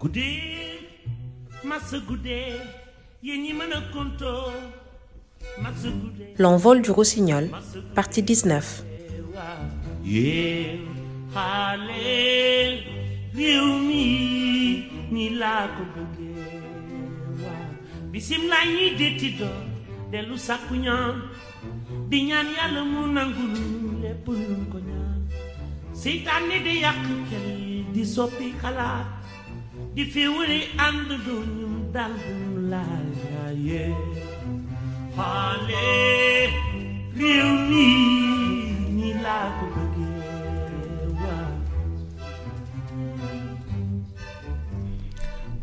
guddee massa guddee yéen ñi mën a kontoo massa guddee L'envol du rossignol, partie 19. yéen xaale réew mi ni laa ko bëggee. Waaw bisim laa ñuy detti doon dellu sàkku ñaan. Di ñaan yàlla mu nangul lépp luñ ko ñaan. Seytaane di yàq xel yi di soppi xalaat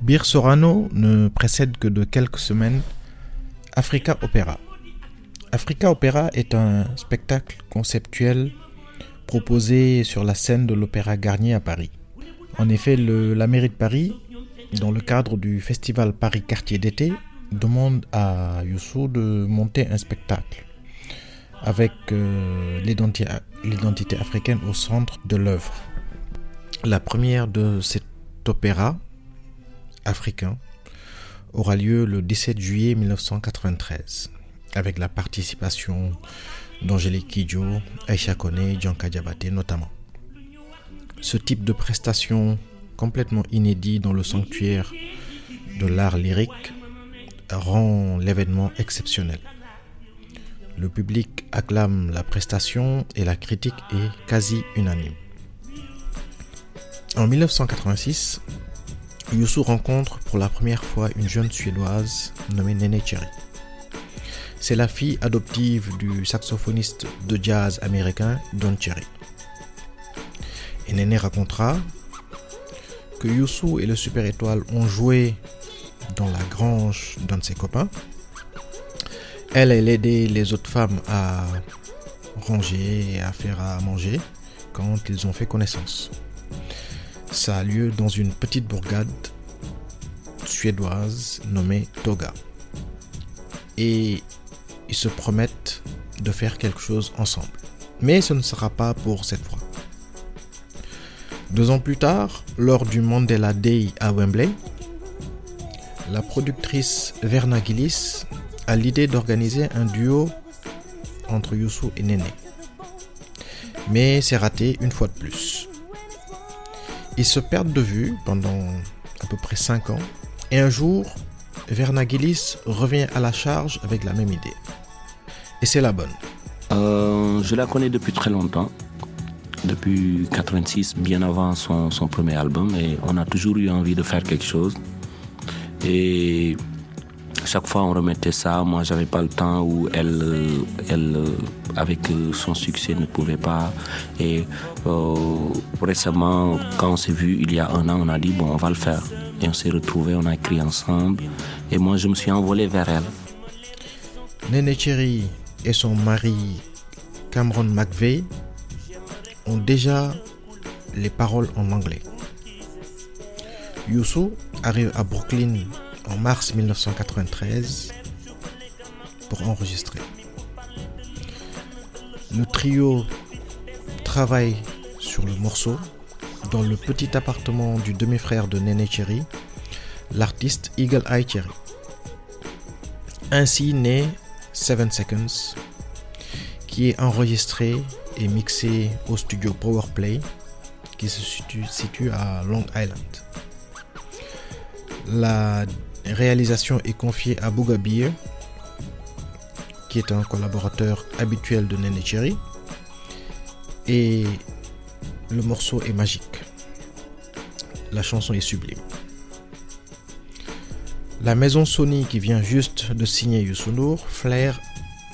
Bir Sorano ne précède que de quelques semaines Africa Opera. Africa Opera est un spectacle conceptuel proposé sur la scène de l'Opéra Garnier à Paris. En effet, la mairie de Paris, dans le cadre du festival Paris Quartier d'été, demande à Youssou de monter un spectacle avec euh, l'identi- l'identité africaine au centre de l'œuvre. La première de cet opéra africain aura lieu le 17 juillet 1993 avec la participation d'Angélique Kidjo, Aïcha Kone, Djanka Diabaté notamment. Ce type de prestation complètement inédit dans le sanctuaire de l'art lyrique rend l'événement exceptionnel. Le public acclame la prestation et la critique est quasi unanime. En 1986, Youssou rencontre pour la première fois une jeune Suédoise nommée Nene Cherry. C'est la fille adoptive du saxophoniste de jazz américain Don Cherry. Et Nene racontera que Youssou et le Super Étoile ont joué dans la grange d'un de ses copains. Elle, elle aidait les autres femmes à ranger et à faire à manger quand ils ont fait connaissance. Ça a lieu dans une petite bourgade suédoise nommée Toga. Et ils se promettent de faire quelque chose ensemble. Mais ce ne sera pas pour cette fois. Deux ans plus tard, lors du Mandela Day à Wembley, la productrice Verna Gillis a l'idée d'organiser un duo entre Youssou et Néné. Mais c'est raté une fois de plus. Ils se perdent de vue pendant à peu près 5 ans et un jour, Verna Gillis revient à la charge avec la même idée. Et c'est la bonne. Euh, je la connais depuis très longtemps, depuis 86, bien avant son, son premier album, et on a toujours eu envie de faire quelque chose. Et chaque fois on remettait ça, moi j'avais pas le temps ou elle, elle avec son succès ne pouvait pas. Et euh, récemment, quand on s'est vu il y a un an, on a dit bon on va le faire. Et on s'est retrouvés, on a écrit ensemble. Et moi je me suis envolé vers elle. Nene Cherry et son mari Cameron McVeigh ont déjà les paroles en anglais. Youssou arrive à Brooklyn en mars 1993 pour enregistrer. Le trio travaille sur le morceau dans le petit appartement du demi-frère de Nene Cherry, l'artiste Eagle Eye Cherry. Ainsi naît Seven Seconds, qui est enregistré et mixé au studio Powerplay, qui se situe, à Long Island. La réalisation est confiée à Booga Beer, qui est un collaborateur habituel de Nene Cherry, et le morceau est magique. La chanson est sublime. La maison Sony qui vient juste de signer Youssou N'Dour flaire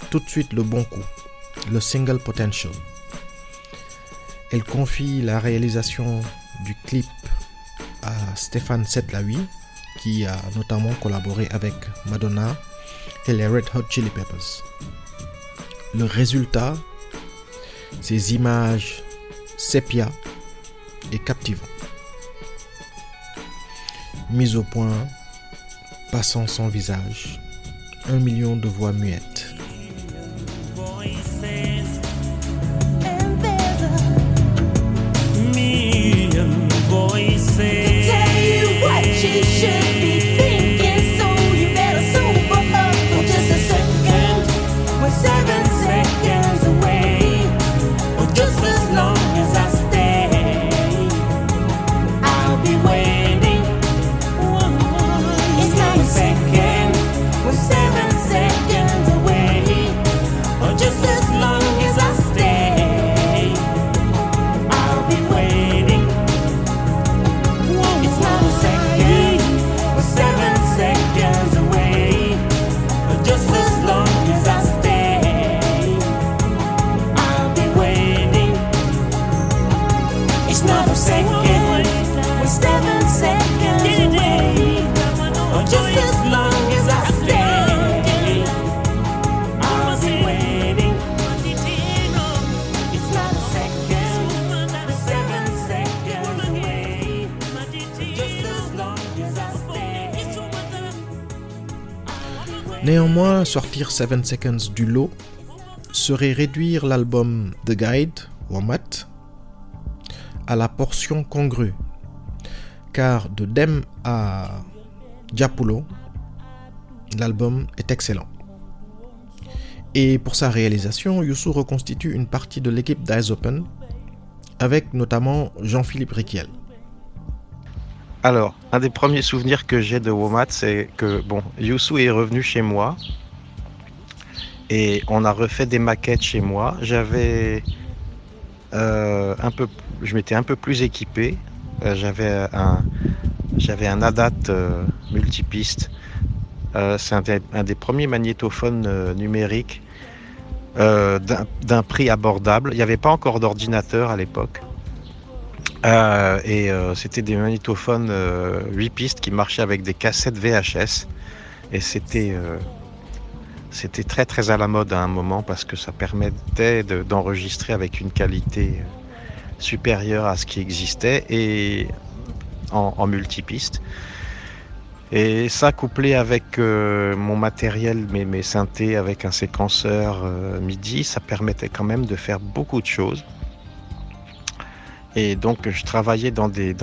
tout de suite le bon coup, le single Potential. Elle confie la réalisation du clip à Stéphane Setlaoui qui a notamment collaboré avec Madonna et les Red Hot Chili Peppers. Le résultat, ces images sépia et captivant. Mise au point, passant sans visage, un million de voix muettes. Néanmoins, sortir 7 Seconds du lot serait réduire l'album The Guide, Womat, à la portion congrue. Car de Dem à Diapulo, l'album est excellent. Et pour sa réalisation, Youssou reconstitue une partie de l'équipe d'Eyes Open, avec notamment Jean-Philippe Riquiel. Alors, un des premiers souvenirs que j'ai de Womat, c'est que bon, Youssou est revenu chez moi et on a refait des maquettes chez moi. J'avais euh, un peu, je m'étais un peu plus équipé. Euh, j'avais un, j'avais ADAT euh, multipiste. c'est un, des premiers magnétophones numériques d'un prix abordable. Il n'y avait pas encore d'ordinateur à l'époque. Euh, et euh, c'était des magnétophones 8 euh, pistes qui marchaient avec des cassettes VHS. Et c'était c'était très très à la mode à un moment parce que ça permettait d'enregistrer avec une qualité supérieure à ce qui existait et en, en multipiste. Et ça couplé avec mon matériel, mes, mes synthés avec un séquenceur MIDI, ça permettait quand même de faire beaucoup de choses. Et donc je travaillais dans des,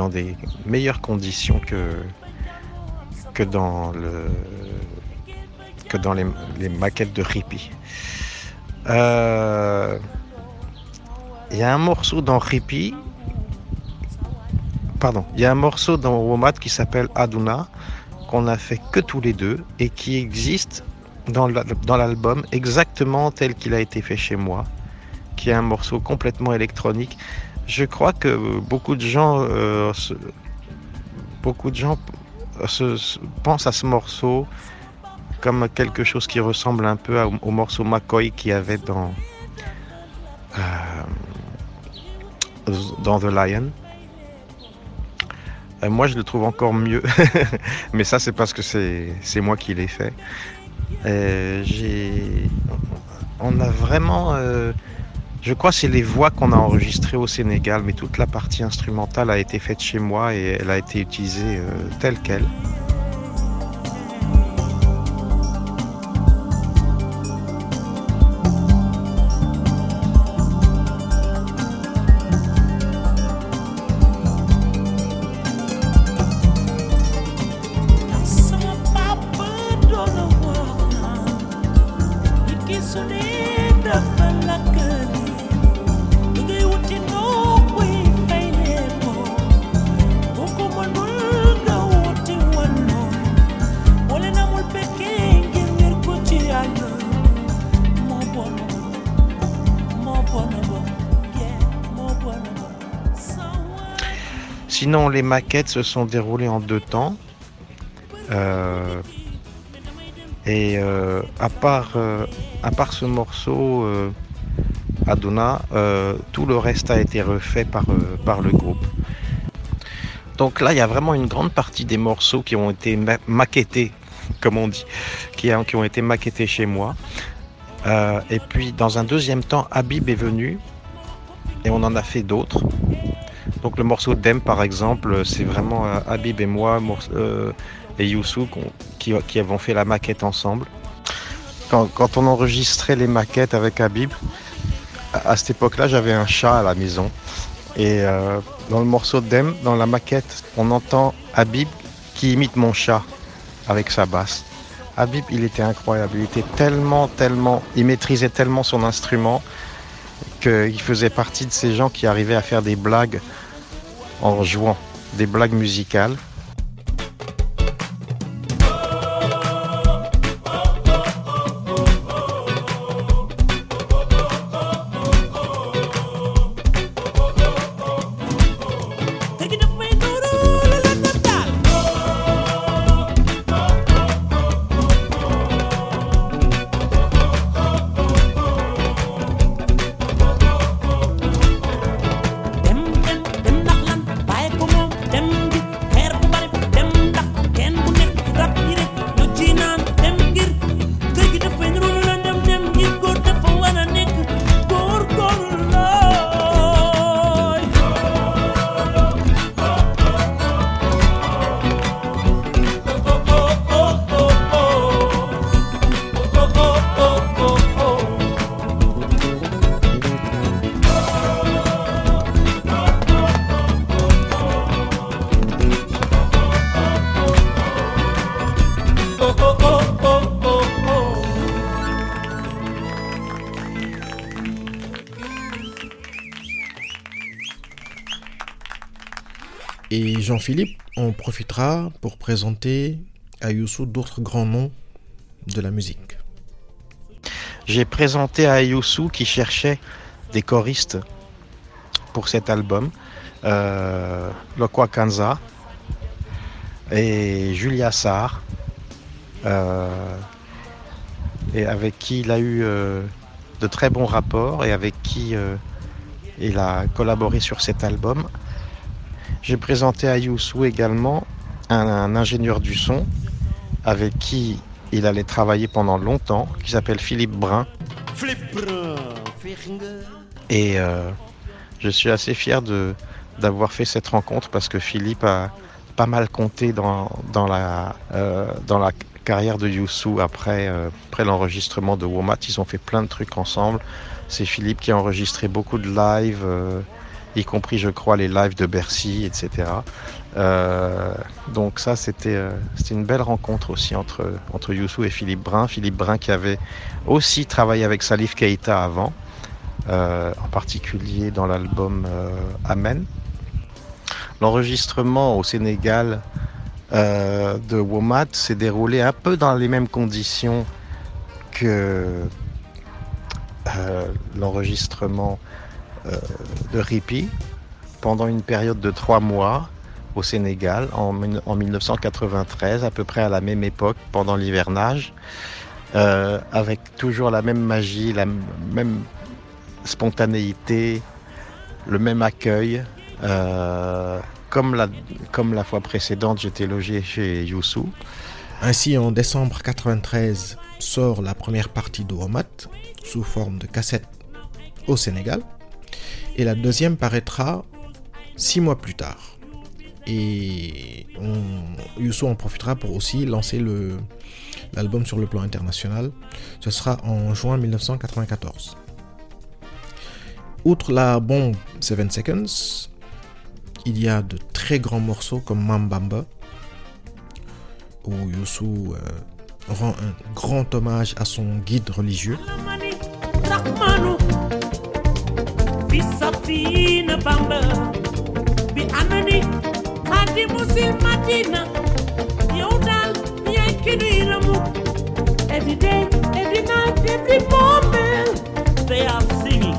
meilleures conditions que, dans, les maquettes de Rippy. Il euh, y a un morceau dans Rippy, pardon, il y a un morceau dans Womat qui s'appelle Aduna, qu'on a fait que tous les deux et qui existe dans l'album exactement tel qu'il a été fait chez moi, qui est un morceau complètement électronique je crois que beaucoup de gens, euh, beaucoup de gens se, pensent à ce morceau comme quelque chose qui ressemble un peu au, morceau McCoy qu'il y avait dans, euh, dans The Lion. Euh, moi, je le trouve encore mieux, mais ça, c'est parce que c'est moi qui l'ai fait. on a vraiment je crois que c'est les voix qu'on a enregistrées au Sénégal, mais toute la partie instrumentale a été faite chez moi et elle a été utilisée euh, telle qu'elle. Les maquettes se sont déroulées en deux temps. Euh, et euh, à, part, euh, à part ce morceau Adona, tout le reste a été refait par, par le groupe. Donc là, il y a vraiment une grande partie des morceaux qui ont été maquettés, comme on dit, qui, qui ont été maquettés chez moi. et puis, dans un deuxième temps, Habib est venu et on en a fait d'autres. Donc le morceau Dem par exemple, c'est vraiment euh, Habib et moi euh, et Youssou qui, qui, avons fait la maquette ensemble. Quand, on enregistrait les maquettes avec Habib, à, cette époque-là j'avais un chat à la maison. Et euh, dans le morceau Dem, dans la maquette, on entend Habib qui imite mon chat avec sa basse. Habib, il était incroyable. Il était tellement, tellement, il maîtrisait tellement son instrument qu'il faisait partie de ces gens qui arrivaient à faire des blagues en jouant des blagues musicales Jean-Philippe en profitera pour présenter à Youssou d'autres grands noms de la musique. J'ai présenté à Youssou qui cherchait des choristes pour cet album, euh, Lokwa Kanza et Julia Sarr, euh, et avec qui il a eu euh, de très bons rapports et avec qui il a collaboré sur cet album. J'ai présenté à Youssou également un, un ingénieur du son avec qui il allait travailler pendant longtemps, qui s'appelle Philippe Brun. Et euh, je suis assez fier de d'avoir fait cette rencontre parce que Philippe a pas mal compté dans, dans, la, euh, dans la carrière de Youssou après, euh, après l'enregistrement de Womat. Ils ont fait plein de trucs ensemble. C'est Philippe qui a enregistré beaucoup de lives, y compris, je crois, les lives de Bercy, etc. Euh, donc ça, c'était euh, une belle rencontre aussi entre, entre Youssou et Philippe Brun. Philippe Brun qui avait aussi travaillé avec Salif Keita avant, euh, en particulier dans l'album euh, Amen. L'enregistrement au Sénégal de Womat s'est déroulé un peu dans les mêmes conditions que l'enregistrement de Ripi pendant une période de trois mois au Sénégal en, mille- en 1993, à peu près à la même époque, pendant l'hivernage, euh, avec toujours la même magie, la même spontanéité, le même accueil. Euh, comme, la, fois précédente, j'étais logé chez Youssou. Ainsi, en décembre 93, sort la première partie de sous forme de cassette au Sénégal. Et la deuxième paraîtra six mois plus tard. Et on, en profitera pour aussi lancer l'album sur le plan international. Ce sera en juin 1994. Outre la bombe Seven Seconds, il y a de très grands morceaux comme Mambamba, où Youssou euh, rend un grand hommage à son guide religieux. Every day, every night, every moment. They are singing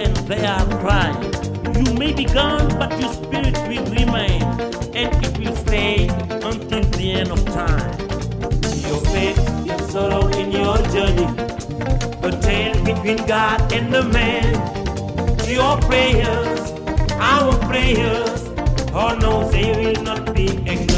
and they are crying. You may be gone but your spirit will remain. And it will stay until the end of time. Your faith, your sorrow in your journey. A tale between God and the man. Your prayers, our prayers, oh no, they will not be ignored.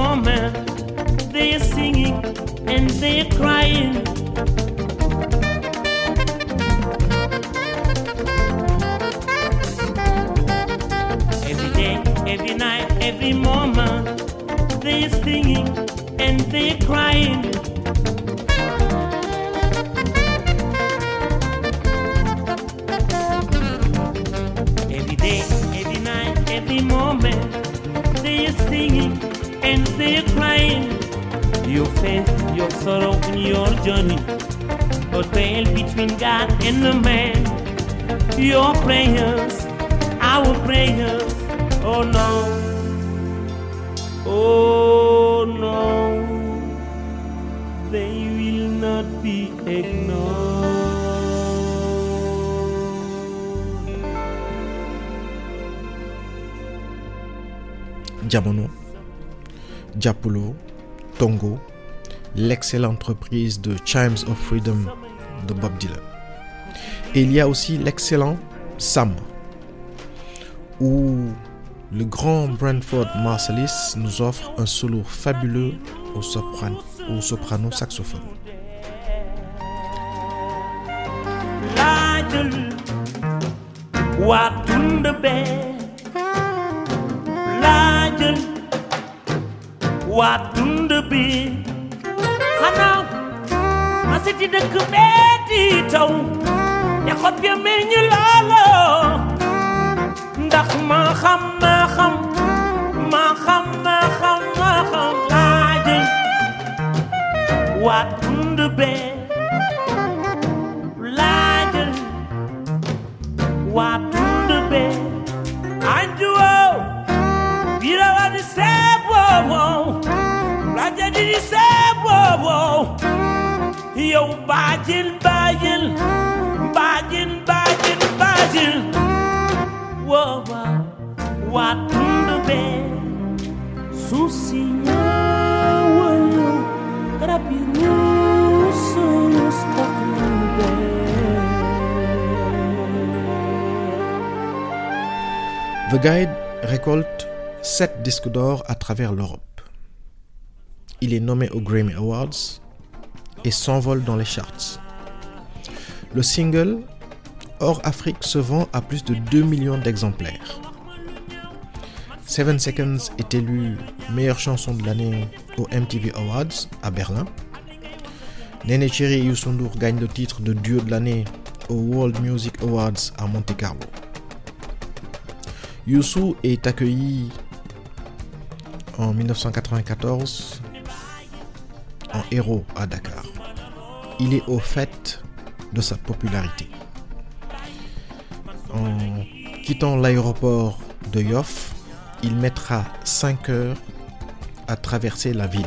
woman, they're singing and they're crying. Every day, every night, every moment, they're singing and they're crying. And they are crying. Your faith, your sorrow, and your journey, a tale between God and the man. Your prayers, our prayers, oh no, oh no, they will not be ignored. Diamono, Diapolo, Tongo, l'excellente reprise de Chimes of Freedom de Bob Dylan. Et il y a aussi l'excellent Sam, où le grand Brentford Marsalis nous offre un solo fabuleux au soprano, au soprano saxophone. Waa tund bi xanaa ma siti dëkk bee di taw ya xob ya meññ loolo ndax ma xam ma xam ma xam ma xam ma xam laa jël waa tund bee laa jël waa tund bee anjuwo The Guide récolte 7 disques d'or à travers l'Europe. Il est nommé aux Grammy Awards et s'envole dans les charts. Le single Hors Afrique se vend à plus de 2 millions d'exemplaires. Seven Seconds est élu meilleure chanson de l'année aux MTV Awards à Berlin. Nene Cherry et Youssou gagnent le titre de duo de l'année aux World Music Awards à Monte Carlo. Youssou est accueilli en 1994 en héros à Dakar. Il est au fait de sa popularité. En quittant l'aéroport de Yoff, il mettra 5 heures à traverser la ville.